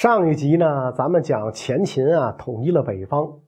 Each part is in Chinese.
上一集呢，咱们讲前秦啊统一了北方，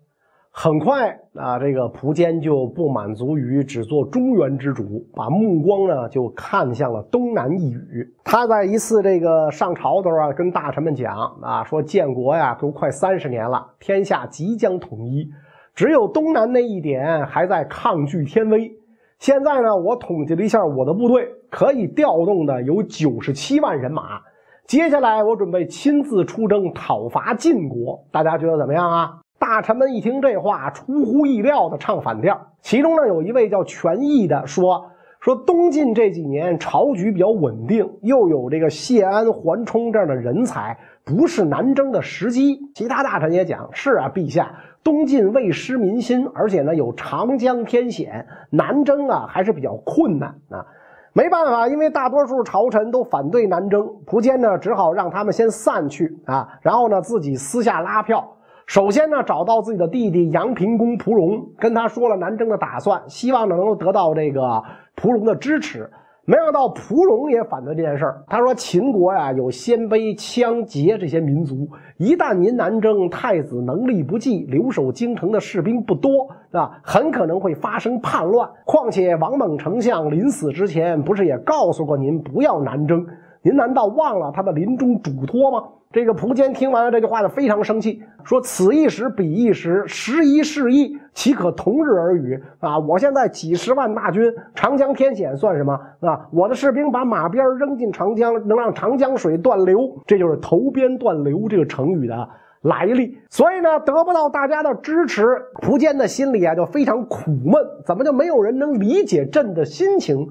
很快啊，这个苻坚就不满足于只做中原之主，把目光呢就看向了东南一隅。他在一次这个上朝的时候啊，跟大臣们讲啊，说建国呀都快三十年了，天下即将统一，只有东南那一点还在抗拒天威。现在呢，我统计了一下我的部队，可以调动的有九十七万人马。接下来，我准备亲自出征讨伐晋国，大家觉得怎么样啊？大臣们一听这话，出乎意料的唱反调。其中呢，有一位叫权益的说：“说东晋这几年朝局比较稳定，又有这个谢安、桓冲这样的人才，不是南征的时机。”其他大臣也讲：“是啊，陛下，东晋未失民心，而且呢有长江天险，南征啊还是比较困难啊。”没办法，因为大多数朝臣都反对南征，苻坚呢只好让他们先散去啊，然后呢自己私下拉票。首先呢找到自己的弟弟杨平公蒲荣，跟他说了南征的打算，希望能够得到这个蒲荣的支持。没想到蒲荣也反对这件事儿。他说：“秦国呀，有鲜卑、羌、羯这些民族，一旦您南征，太子能力不济，留守京城的士兵不多，啊，很可能会发生叛乱。况且王猛丞相临死之前，不是也告诉过您不要南征？您难道忘了他的临终嘱托吗？”这个蒲坚听完了这句话，就非常生气，说：“此一时，彼一时，时移世易，岂可同日而语啊！我现在几十万大军，长江天险算什么啊？我的士兵把马鞭扔进长江，能让长江水断流，这就是投鞭断流这个成语的来历。所以呢，得不到大家的支持，苻坚的心里啊就非常苦闷，怎么就没有人能理解朕的心情？”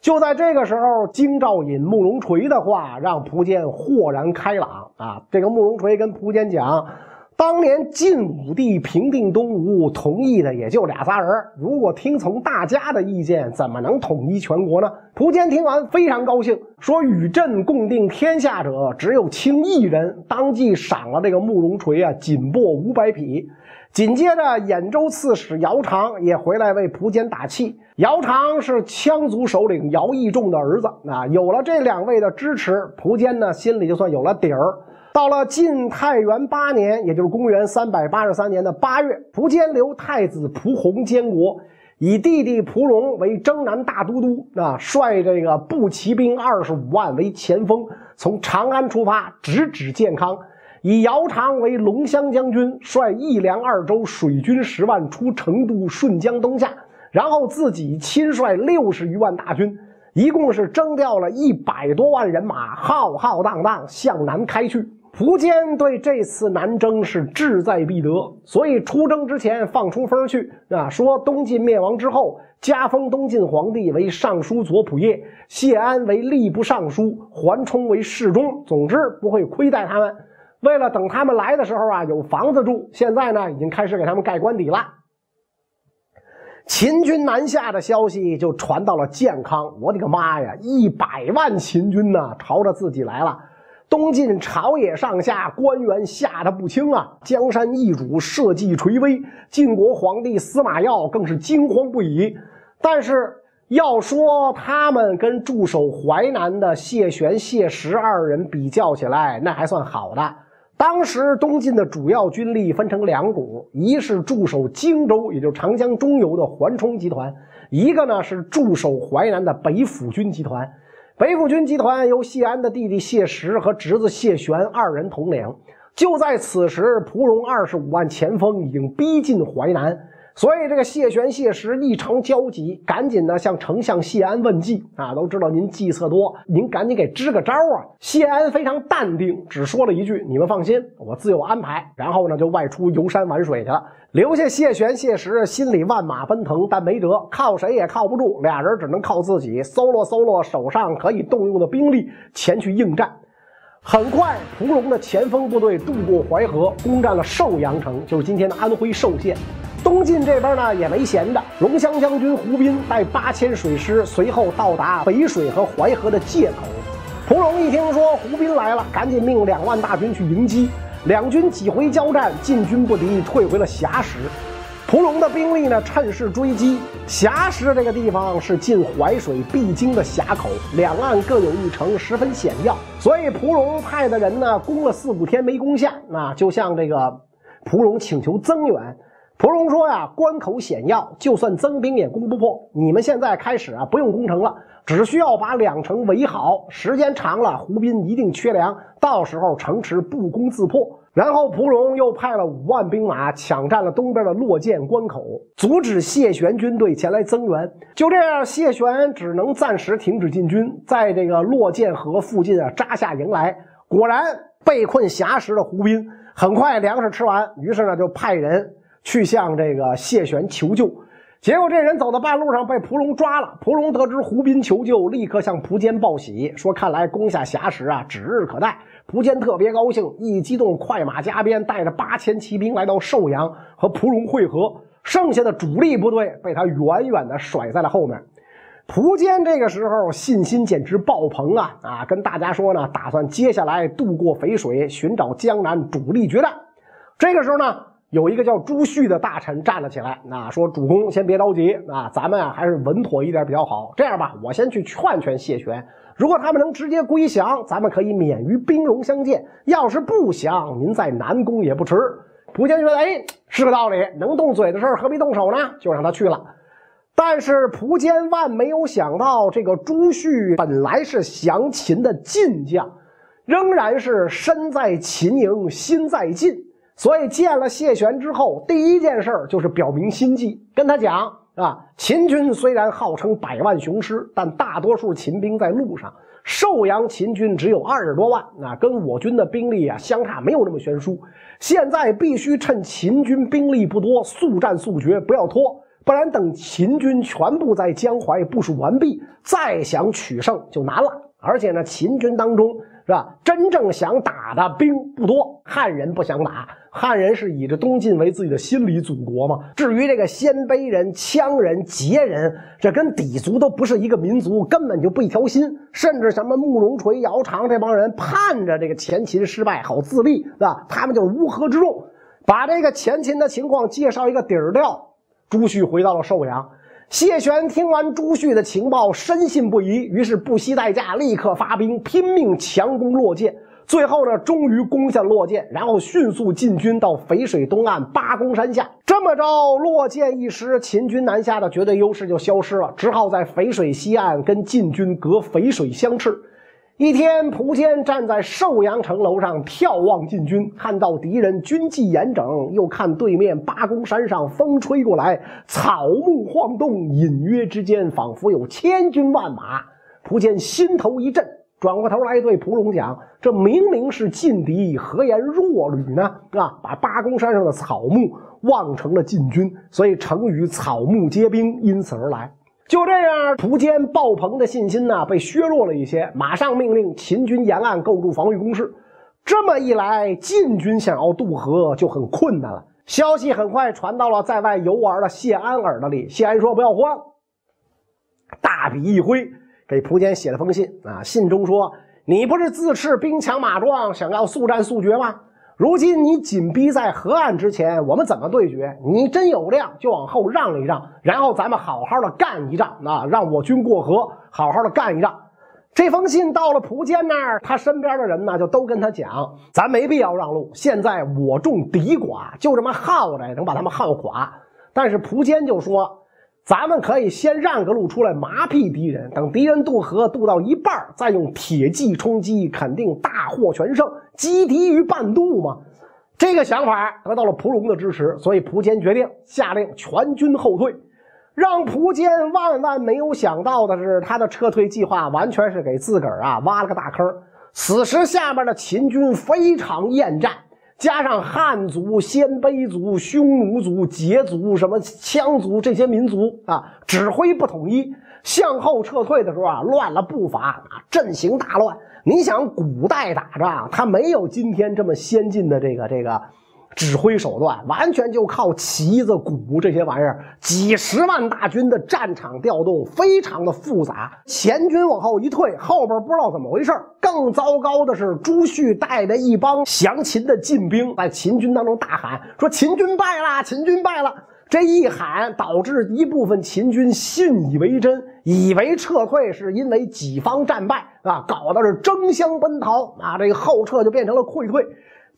就在这个时候，京兆尹慕容垂的话让苻坚豁然开朗啊！这个慕容垂跟苻坚讲，当年晋武帝平定东吴，同意的也就俩仨人，如果听从大家的意见，怎么能统一全国呢？苻坚听完非常高兴，说：“与朕共定天下者，只有卿一人。”当即赏了这个慕容垂啊锦帛五百匹。紧接着，兖州刺史姚长也回来为苻坚打气。姚长是羌族首领姚义仲的儿子啊，有了这两位的支持，苻坚呢心里就算有了底儿。到了晋太元八年，也就是公元三百八十三年的八月，苻坚留太子蒲弘监国，以弟弟蒲荣为征南大都督啊，率这个步骑兵二十五万为前锋，从长安出发，直指建康。以姚长为龙骧将军，率义粮二州水军十万出成都、顺江东下，然后自己亲率六十余万大军，一共是征调了一百多万人马，浩浩荡荡向南开去。苻坚对这次南征是志在必得，所以出征之前放出风去啊，说东晋灭亡之后，加封东晋皇帝为尚书左仆射，谢安为吏部尚书，桓冲为侍中，总之不会亏待他们。为了等他们来的时候啊，有房子住。现在呢，已经开始给他们盖官邸了。秦军南下的消息就传到了建康。我的个妈呀！一百万秦军呢，朝着自己来了。东晋朝野上下官员吓得不轻啊！江山易主，社稷垂危。晋国皇帝司马曜更是惊慌不已。但是要说他们跟驻守淮南的谢玄、谢石二人比较起来，那还算好的。当时东晋的主要军力分成两股，一是驻守荆州，也就是长江中游的桓冲集团；一个呢是驻守淮南的北府军集团。北府军集团由谢安的弟弟谢石和侄子谢玄二人统领。就在此时，蒲荣二十五万前锋已经逼近淮南。所以，这个谢玄、谢石异常焦急，赶紧呢向丞相谢安问计啊。都知道您计策多，您赶紧给支个招啊。谢安非常淡定，只说了一句：“你们放心，我自有安排。”然后呢，就外出游山玩水去了，留下谢玄、谢石心里万马奔腾，但没辙，靠谁也靠不住，俩人只能靠自己，搜罗搜罗手上可以动用的兵力，前去应战。很快，蒲龙的前锋部队渡过淮河，攻占了寿阳城，就是今天的安徽寿县。东晋这边呢也没闲着，龙骧将军胡斌带八千水师，随后到达北水和淮河的界口。蒲龙一听说胡斌来了，赶紧命两万大军去迎击。两军几回交战，晋军不敌，退回了峡石。蒲龙的兵力呢，趁势追击。峡石这个地方是进淮水必经的峡口，两岸各有一城，十分险要。所以蒲龙派的人呢，攻了四五天没攻下，那就向这个蒲龙请求增援。蒲荣说呀，关口险要，就算增兵也攻不破。你们现在开始啊，不用攻城了，只需要把两城围好。时间长了，胡斌一定缺粮，到时候城池不攻自破。然后蒲荣又派了五万兵马抢占了东边的洛涧关口，阻止谢玄军队前来增援。就这样，谢玄只能暂时停止进军，在这个洛涧河附近啊扎下营来。果然，被困峡石的胡斌很快粮食吃完，于是呢就派人去向这个谢玄求救。结果这人走到半路上被蒲龙抓了。蒲龙得知胡斌求救，立刻向蒲坚报喜，说：“看来攻下峡石啊，指日可待。”蒲坚特别高兴，一激动，快马加鞭，带着八千骑兵来到寿阳和蒲龙会合。剩下的主力部队被他远远的甩在了后面。蒲坚这个时候信心简直爆棚啊啊！跟大家说呢，打算接下来渡过淝水，寻找江南主力决战。这个时候呢，有一个叫朱旭的大臣站了起来，那说：“主公先别着急啊，咱们啊还是稳妥一点比较好。这样吧，我先去劝劝谢玄。”如果他们能直接归降，咱们可以免于兵戎相见；要是不降，您再南攻也不迟。蒲坚觉得，哎，是个道理，能动嘴的事儿何必动手呢？就让他去了。但是蒲坚万没有想到，这个朱旭本来是降秦的晋将，仍然是身在秦营心在晋，所以见了谢玄之后，第一件事就是表明心迹，跟他讲。啊，秦军虽然号称百万雄师，但大多数秦兵在路上。寿阳秦军只有二十多万，那跟我军的兵力啊相差没有那么悬殊。现在必须趁秦军兵力不多，速战速决，不要拖，不然等秦军全部在江淮部署完毕，再想取胜就难了。而且呢，秦军当中是吧，真正想打的兵不多，汉人不想打。汉人是以这东晋为自己的心理祖国嘛？至于这个鲜卑人、羌人、羯人，这跟氐族都不是一个民族，根本就不一条心。甚至什么慕容垂、姚苌这帮人，盼着这个前秦失败好自立，是吧？他们就是乌合之众。把这个前秦的情况介绍一个底儿掉。朱旭回到了寿阳，谢玄听完朱旭的情报，深信不疑，于是不惜代价，立刻发兵，拼命强攻洛涧。最后呢，终于攻下洛涧，然后迅速进军到淝水东岸八公山下。这么着，洛涧一失，秦军南下的绝对优势就消失了，只好在淝水西岸跟晋军隔淝水相斥。一天，蒲坚站在寿阳城楼上眺望晋军，看到敌人军纪严整，又看对面八公山上风吹过来，草木晃动，隐约之间仿佛有千军万马。蒲坚心头一震。转过头来对蒲龙讲：“这明明是劲敌，何言弱旅呢？啊，把八公山上的草木望成了晋军，所以成语‘草木皆兵’因此而来。就这样，蒲坚爆棚的信心呢被削弱了一些，马上命令秦军沿岸构筑防御工事。这么一来，晋军想要渡河就很困难了。消息很快传到了在外游玩的谢安耳朵里。谢安说：‘不要慌。’大笔一挥。”给蒲坚写了封信啊，信中说：“你不是自恃兵强马壮，想要速战速决吗？如今你紧逼在河岸之前，我们怎么对决？你真有量，就往后让一让，然后咱们好好的干一仗啊！让我军过河，好好的干一仗。”这封信到了蒲坚那儿，他身边的人呢就都跟他讲：“咱没必要让路，现在我众敌寡，就这么耗着，能把他们耗垮。”但是蒲坚就说。咱们可以先让个路出来麻痹敌人，等敌人渡河渡到一半，再用铁骑冲击，肯定大获全胜，击敌于半渡嘛。这个想法得到了蒲荣的支持，所以蒲坚决定下令全军后退。让蒲坚万万没有想到的是，他的撤退计划完全是给自个儿啊挖了个大坑。此时下面的秦军非常厌战。加上汉族、鲜卑族、匈奴族、羯族、什么羌族这些民族啊，指挥不统一，向后撤退的时候啊，乱了步伐啊，阵型大乱。你想，古代打仗，他没有今天这么先进的这个这个。指挥手段完全就靠旗子、鼓这些玩意儿，几十万大军的战场调动非常的复杂。前军往后一退，后边不知道怎么回事更糟糕的是，朱旭带着一帮降秦的晋兵在秦军当中大喊说：“秦军败了，秦军败了。”这一喊，导致一部分秦军信以为真，以为撤退是因为己方战败啊，搞的是争相奔逃啊，这个后撤就变成了溃退。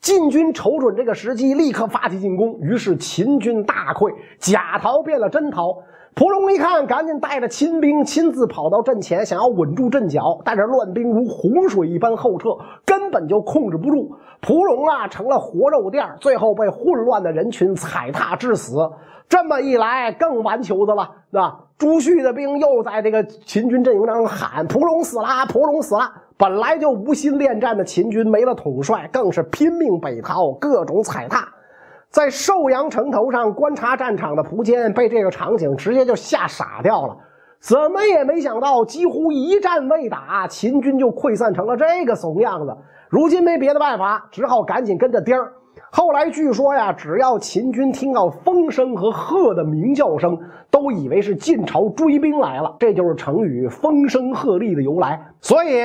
晋军瞅准这个时机，立刻发起进攻，于是秦军大溃，假逃变了真逃。蒲荣一看，赶紧带着亲兵亲自跑到阵前，想要稳住阵脚，但是乱兵如洪水一般后撤，根本就控制不住。蒲荣啊，成了活肉垫，最后被混乱的人群踩踏致死。这么一来，更完球的了，对吧？朱旭的兵又在这个秦军阵营当中喊：“蒲荣死了，蒲荣死了！”本来就无心恋战的秦军没了统帅，更是拼命北逃，各种踩踏。在寿阳城头上观察战场的蒲坚被这个场景直接就吓傻掉了，怎么也没想到，几乎一战未打，秦军就溃散成了这个怂样子。如今没别的办法，只好赶紧跟着颠儿。后来据说呀，只要秦军听到风声和鹤的鸣叫声，都以为是晋朝追兵来了，这就是成语“风声鹤唳”的由来。所以，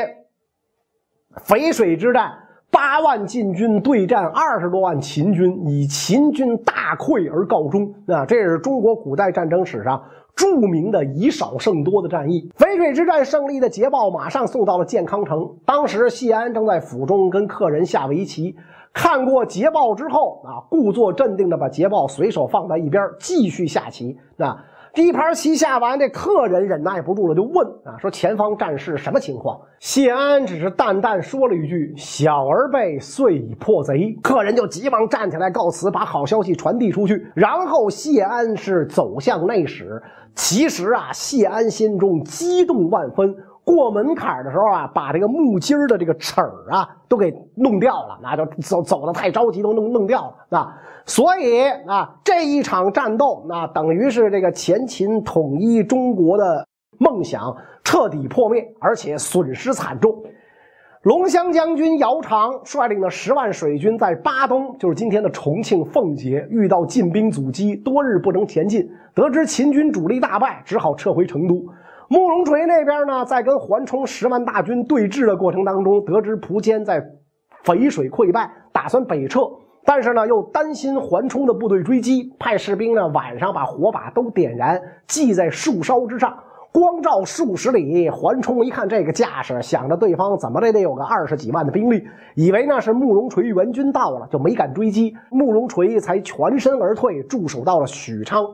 淝水之战。八万晋军对战二十多万秦军，以秦军大溃而告终。啊，这是中国古代战争史上著名的以少胜多的战役。淝水之战胜利的捷报马上送到了建康城。当时谢安正在府中跟客人下围棋，看过捷报之后啊，故作镇定的把捷报随手放在一边，继续下棋。啊。第一盘棋下完，这客人忍耐不住了，就问啊，说前方战事什么情况？谢安只是淡淡说了一句：“小儿辈遂已破贼。”客人就急忙站起来告辞，把好消息传递出去。然后谢安是走向内室。其实啊，谢安心中激动万分。过门槛的时候啊，把这个木筋的这个齿儿啊都给弄掉了，那就走走的太着急，都弄弄掉了啊。所以啊，这一场战斗，那等于是这个前秦统一中国的梦想彻底破灭，而且损失惨重。龙骧将军姚常率领的十万水军在巴东，就是今天的重庆奉节，遇到晋兵阻击，多日不能前进，得知秦军主力大败，只好撤回成都。慕容垂那边呢，在跟桓冲十万大军对峙的过程当中，得知蒲坚在淝水溃败，打算北撤，但是呢，又担心桓冲的部队追击，派士兵呢晚上把火把都点燃，系在树梢之上，光照数十里。桓冲一看这个架势，想着对方怎么的得有个二十几万的兵力，以为那是慕容垂援军到了，就没敢追击。慕容垂才全身而退，驻守到了许昌。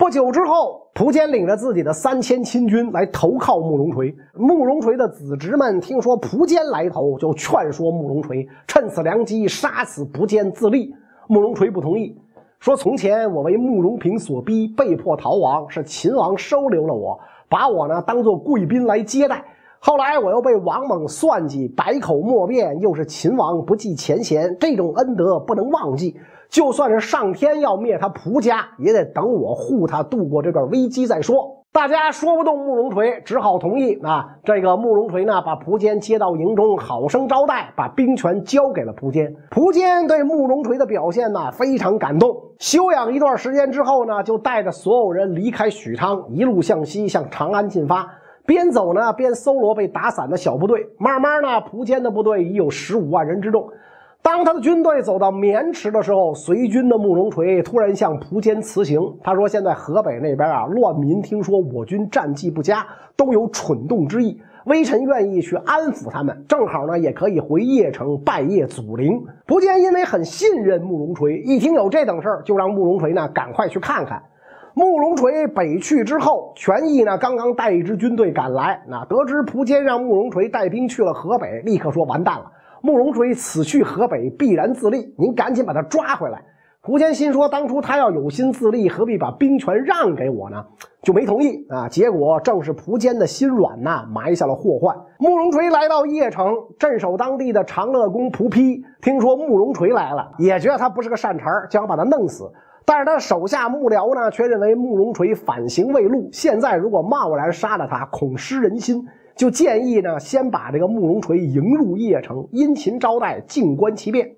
不久之后，蒲坚领着自己的三千亲军来投靠慕容垂。慕容垂的子侄们听说蒲坚来投，就劝说慕容垂趁此良机杀死蒲坚自立。慕容垂不同意，说：“从前我为慕容平所逼，被迫逃亡，是秦王收留了我，把我呢当做贵宾来接待。后来我又被王猛算计，百口莫辩，又是秦王不计前嫌，这种恩德不能忘记。”就算是上天要灭他蒲家，也得等我护他度过这段危机再说。大家说不动慕容垂，只好同意啊。这个慕容垂呢，把蒲坚接到营中，好生招待，把兵权交给了蒲坚。蒲坚对慕容垂的表现呢，非常感动。休养一段时间之后呢，就带着所有人离开许昌，一路向西，向长安进发。边走呢，边搜罗被打散的小部队。慢慢呢，蒲坚的部队已有十五万人之众。当他的军队走到渑池的时候，随军的慕容垂突然向蒲坚辞行。他说：“现在河北那边啊，乱民听说我军战绩不佳，都有蠢动之意。微臣愿意去安抚他们，正好呢，也可以回邺城拜谒祖陵。”蒲坚因为很信任慕容垂，一听有这等事儿，就让慕容垂呢赶快去看看。慕容垂北去之后，权益呢刚刚带一支军队赶来，那得知蒲坚让慕容垂带兵去了河北，立刻说：“完蛋了。”慕容垂此去河北，必然自立。您赶紧把他抓回来。苻坚心说，当初他要有心自立，何必把兵权让给我呢？就没同意啊。结果正是蒲坚的心软呐，埋下了祸患。慕容垂来到邺城，镇守当地的长乐公蒲丕听说慕容垂来了，也觉得他不是个善茬，就想把他弄死。但是他手下幕僚呢，却认为慕容垂反行未露，现在如果贸然杀了他，恐失人心。就建议呢，先把这个慕容垂迎入邺城，殷勤招待，静观其变。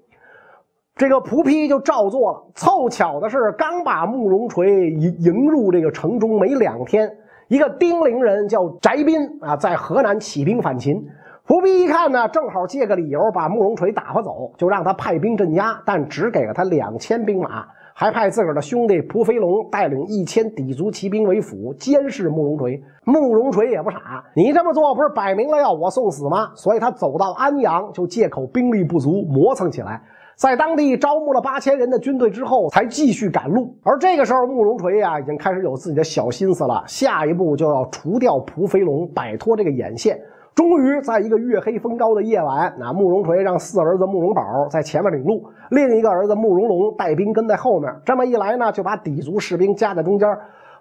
这个蒲丕就照做了。凑巧的是，刚把慕容垂迎迎入这个城中没两天，一个丁陵人叫翟斌啊，在河南起兵反秦。蒲丕一看呢，正好借个理由把慕容垂打发走，就让他派兵镇压，但只给了他两千兵马。还派自个儿的兄弟蒲飞龙带领一千氐族骑兵为辅，监视慕容垂。慕容垂也不傻，你这么做不是摆明了要我送死吗？所以他走到安阳，就借口兵力不足，磨蹭起来。在当地招募了八千人的军队之后，才继续赶路。而这个时候，慕容垂呀，已经开始有自己的小心思了。下一步就要除掉蒲飞龙，摆脱这个眼线。终于，在一个月黑风高的夜晚，那慕容垂让四儿子慕容宝在前面领路，另一个儿子慕容龙带兵跟在后面。这么一来呢，就把氐族士兵夹在中间。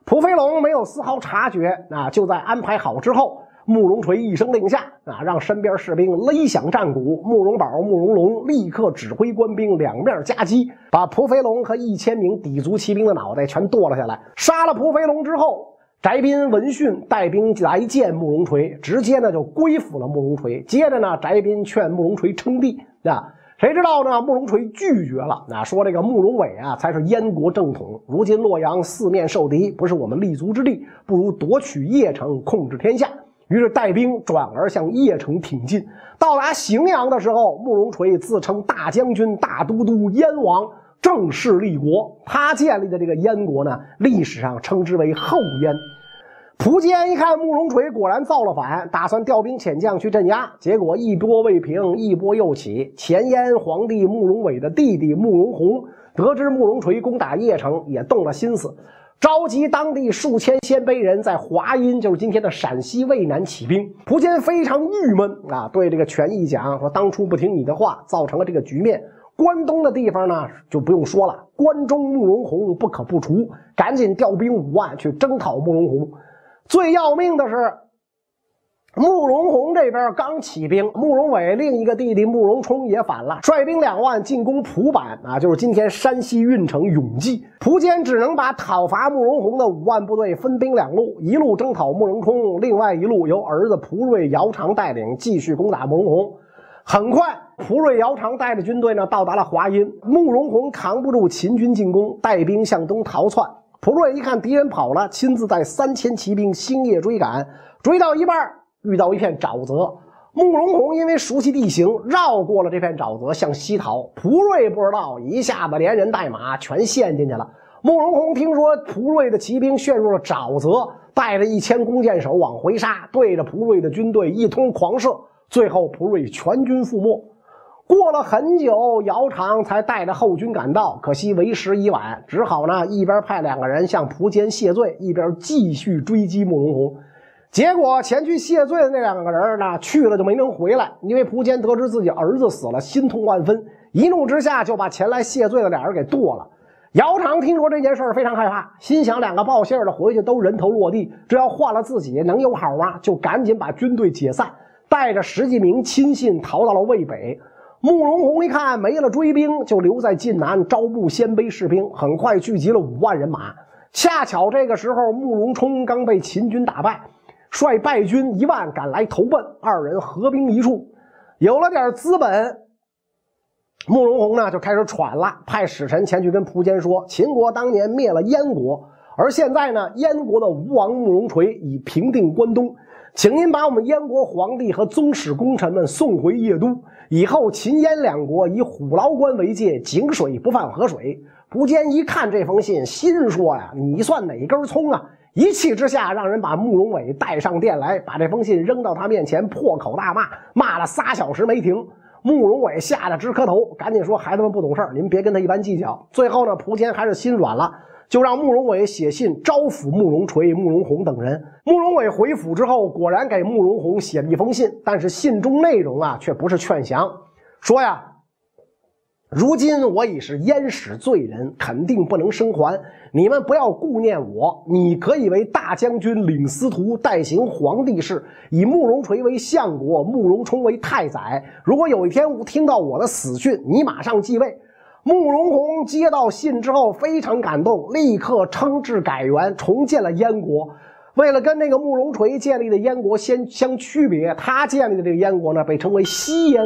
蒲飞龙没有丝毫察觉，啊，就在安排好之后，慕容垂一声令下，啊，让身边士兵勒响战鼓。慕容宝、慕容龙立刻指挥官兵两面夹击，把蒲飞龙和一千名氐族骑兵的脑袋全剁了下来。杀了蒲飞龙之后。翟斌闻讯带兵来见慕容垂，直接呢就归附了慕容垂。接着呢，翟斌劝慕容垂称帝啊，谁知道呢？慕容垂拒绝了，那说这个慕容伟啊才是燕国正统。如今洛阳四面受敌，不是我们立足之地，不如夺取邺城，控制天下。于是带兵转而向邺城挺进。到达荥阳的时候，慕容垂自称大将军、大都督、燕王。正式立国，他建立的这个燕国呢，历史上称之为后燕。苻坚一看慕容垂果然造了反，打算调兵遣将去镇压，结果一波未平，一波又起。前燕皇帝慕容伟的弟弟慕容宏得知慕容垂攻打邺城，也动了心思，召集当地数千鲜卑人在华阴，就是今天的陕西渭南起兵。苻坚非常郁闷啊，对这个权益讲说：“当初不听你的话，造成了这个局面。”关东的地方呢，就不用说了。关中慕容宏不可不除，赶紧调兵五万去征讨慕容宏。最要命的是，慕容宏这边刚起兵，慕容伟另一个弟弟慕容冲也反了，率兵两万进攻蒲坂啊，就是今天山西运城永济。蒲坚只能把讨伐慕容宏的五万部队分兵两路，一路征讨慕容冲，另外一路由儿子蒲瑞、姚长带领继续攻打慕容宏。很快。蒲瑞、姚长带着军队呢，到达了华阴。慕容宏扛不住秦军进攻，带兵向东逃窜。蒲瑞一看敌人跑了，亲自带三千骑兵星夜追赶。追到一半，遇到一片沼泽。慕容宏因为熟悉地形，绕过了这片沼泽，向西逃。蒲瑞不知道，一下子连人带马全陷进去了。慕容宏听说蒲瑞的骑兵陷入了沼泽，带着一千弓箭手往回杀，对着蒲瑞的军队一通狂射，最后蒲瑞全军覆没。过了很久，姚长才带着后军赶到，可惜为时已晚，只好呢一边派两个人向蒲坚谢罪，一边继续追击慕容宏。结果前去谢罪的那两个人呢，去了就没能回来，因为蒲坚得知自己儿子死了，心痛万分，一怒之下就把前来谢罪的俩人给剁了。姚长听说这件事非常害怕，心想两个报信的回去都人头落地，这要换了自己能有好吗？就赶紧把军队解散，带着十几名亲信逃到了渭北。慕容宏一看没了追兵，就留在晋南招募鲜卑士兵，很快聚集了五万人马。恰巧这个时候，慕容冲刚被秦军打败，率败军一万赶来投奔，二人合兵一处，有了点资本。慕容宏呢就开始喘了，派使臣前去跟蒲坚说：秦国当年灭了燕国，而现在呢，燕国的吴王慕容垂已平定关东。请您把我们燕国皇帝和宗室功臣们送回邺都，以后秦燕两国以虎牢关为界，井水不犯河水。蒲坚一看这封信，心说呀：“你算哪根葱啊？”一气之下，让人把慕容伟带上殿来，把这封信扔到他面前，破口大骂，骂了仨小时没停。慕容伟吓得直磕头，赶紧说：“孩子们不懂事儿，您别跟他一般计较。”最后呢，蒲坚还是心软了。就让慕容伟写信招抚慕容垂、慕容宏等人。慕容伟回府之后，果然给慕容宏写了一封信，但是信中内容啊，却不是劝降，说呀，如今我已是燕使罪人，肯定不能生还。你们不要顾念我，你可以为大将军，领司徒，代行皇帝事，以慕容垂为相国，慕容冲为太宰。如果有一天我听到我的死讯，你马上继位。慕容宏接到信之后非常感动，立刻称制改元，重建了燕国。为了跟那个慕容垂建立的燕国先相区别，他建立的这个燕国呢，被称为西燕。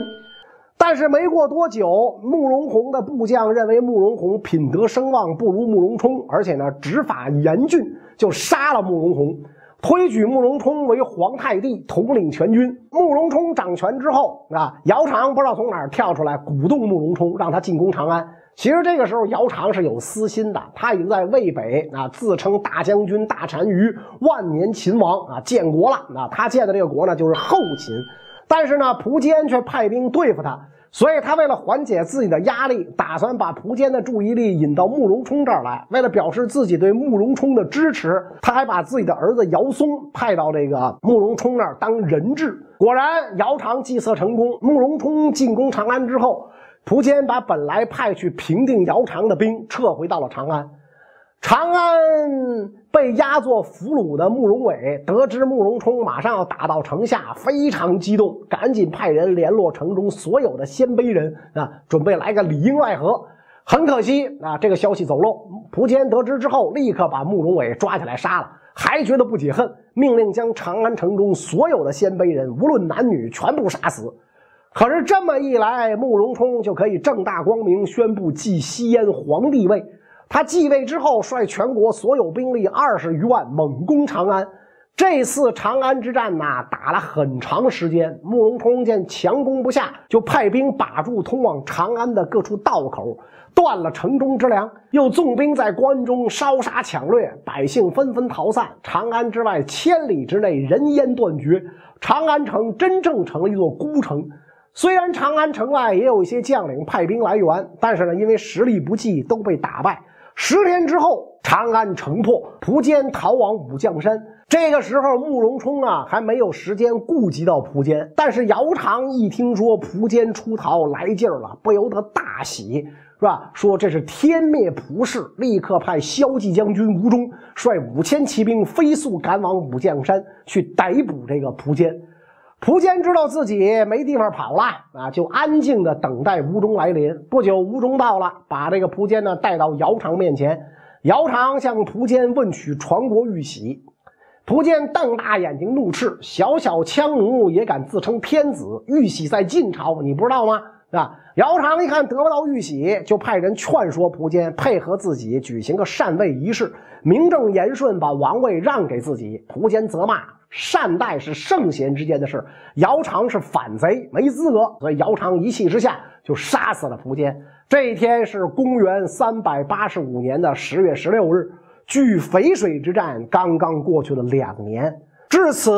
但是没过多久，慕容宏的部将认为慕容宏品德声望不如慕容冲，而且呢执法严峻，就杀了慕容宏。推举慕容冲为皇太帝，统领全军。慕容冲掌权之后啊，姚苌不知道从哪儿跳出来，鼓动慕容冲，让他进攻长安。其实这个时候，姚苌是有私心的，他已经在渭北啊，自称大将军、大单于、万年秦王啊，建国了。那他建的这个国呢，就是后秦。但是呢，苻坚却派兵对付他，所以他为了缓解自己的压力，打算把苻坚的注意力引到慕容冲这儿来。为了表示自己对慕容冲的支持，他还把自己的儿子姚松派到这个慕容冲那儿当人质。果然，姚苌计策成功，慕容冲进攻长安之后。苻坚把本来派去平定姚苌的兵撤回到了长安。长安被押作俘虏的慕容伟得知慕容冲马上要打到城下，非常激动，赶紧派人联络城中所有的鲜卑人啊，准备来个里应外合。很可惜啊，这个消息走漏。苻坚得知之后，立刻把慕容伟抓起来杀了，还觉得不解恨，命令将长安城中所有的鲜卑人，无论男女，全部杀死。可是这么一来，慕容冲就可以正大光明宣布继西燕皇帝位。他继位之后，率全国所有兵力二十余万猛攻长安。这次长安之战呐，打了很长时间。慕容冲见强攻不下，就派兵把住通往长安的各处道口，断了城中之粮，又纵兵在关中烧杀抢掠，百姓纷纷逃散。长安之外千里之内人烟断绝，长安城真正成了一座孤城。虽然长安城外也有一些将领派兵来援，但是呢，因为实力不济，都被打败。十天之后，长安城破，苻坚逃往武将山。这个时候，慕容冲啊还没有时间顾及到苻坚，但是姚苌一听说苻坚出逃来劲儿了，不由得大喜，是吧？说这是天灭蒲氏，立刻派骁骑将军吴忠率五千骑兵飞速赶往武将山去逮捕这个苻坚。苻坚知道自己没地方跑了啊，就安静的等待吴忠来临。不久，吴忠到了，把这个苻坚呢带到姚苌面前。姚苌向苻坚问取传国玉玺，苻坚瞪大眼睛怒斥：“小小羌奴也敢自称天子？玉玺在晋朝，你不知道吗？”啊！姚苌一看得不到玉玺，就派人劝说苻坚配合自己举行个禅位仪式，名正言顺把王位让给自己。苻坚责骂。善待是圣贤之间的事，姚苌是反贼，没资格，所以姚苌一气之下就杀死了苻坚。这一天是公元三百八十五年的十月十六日，距淝水之战刚刚过去了两年。至此，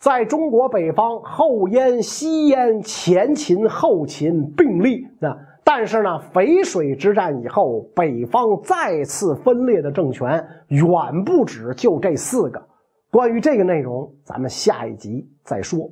在中国北方，后燕、西燕、前秦、后秦并立。那但是呢，淝水之战以后，北方再次分裂的政权远不止就这四个。关于这个内容，咱们下一集再说。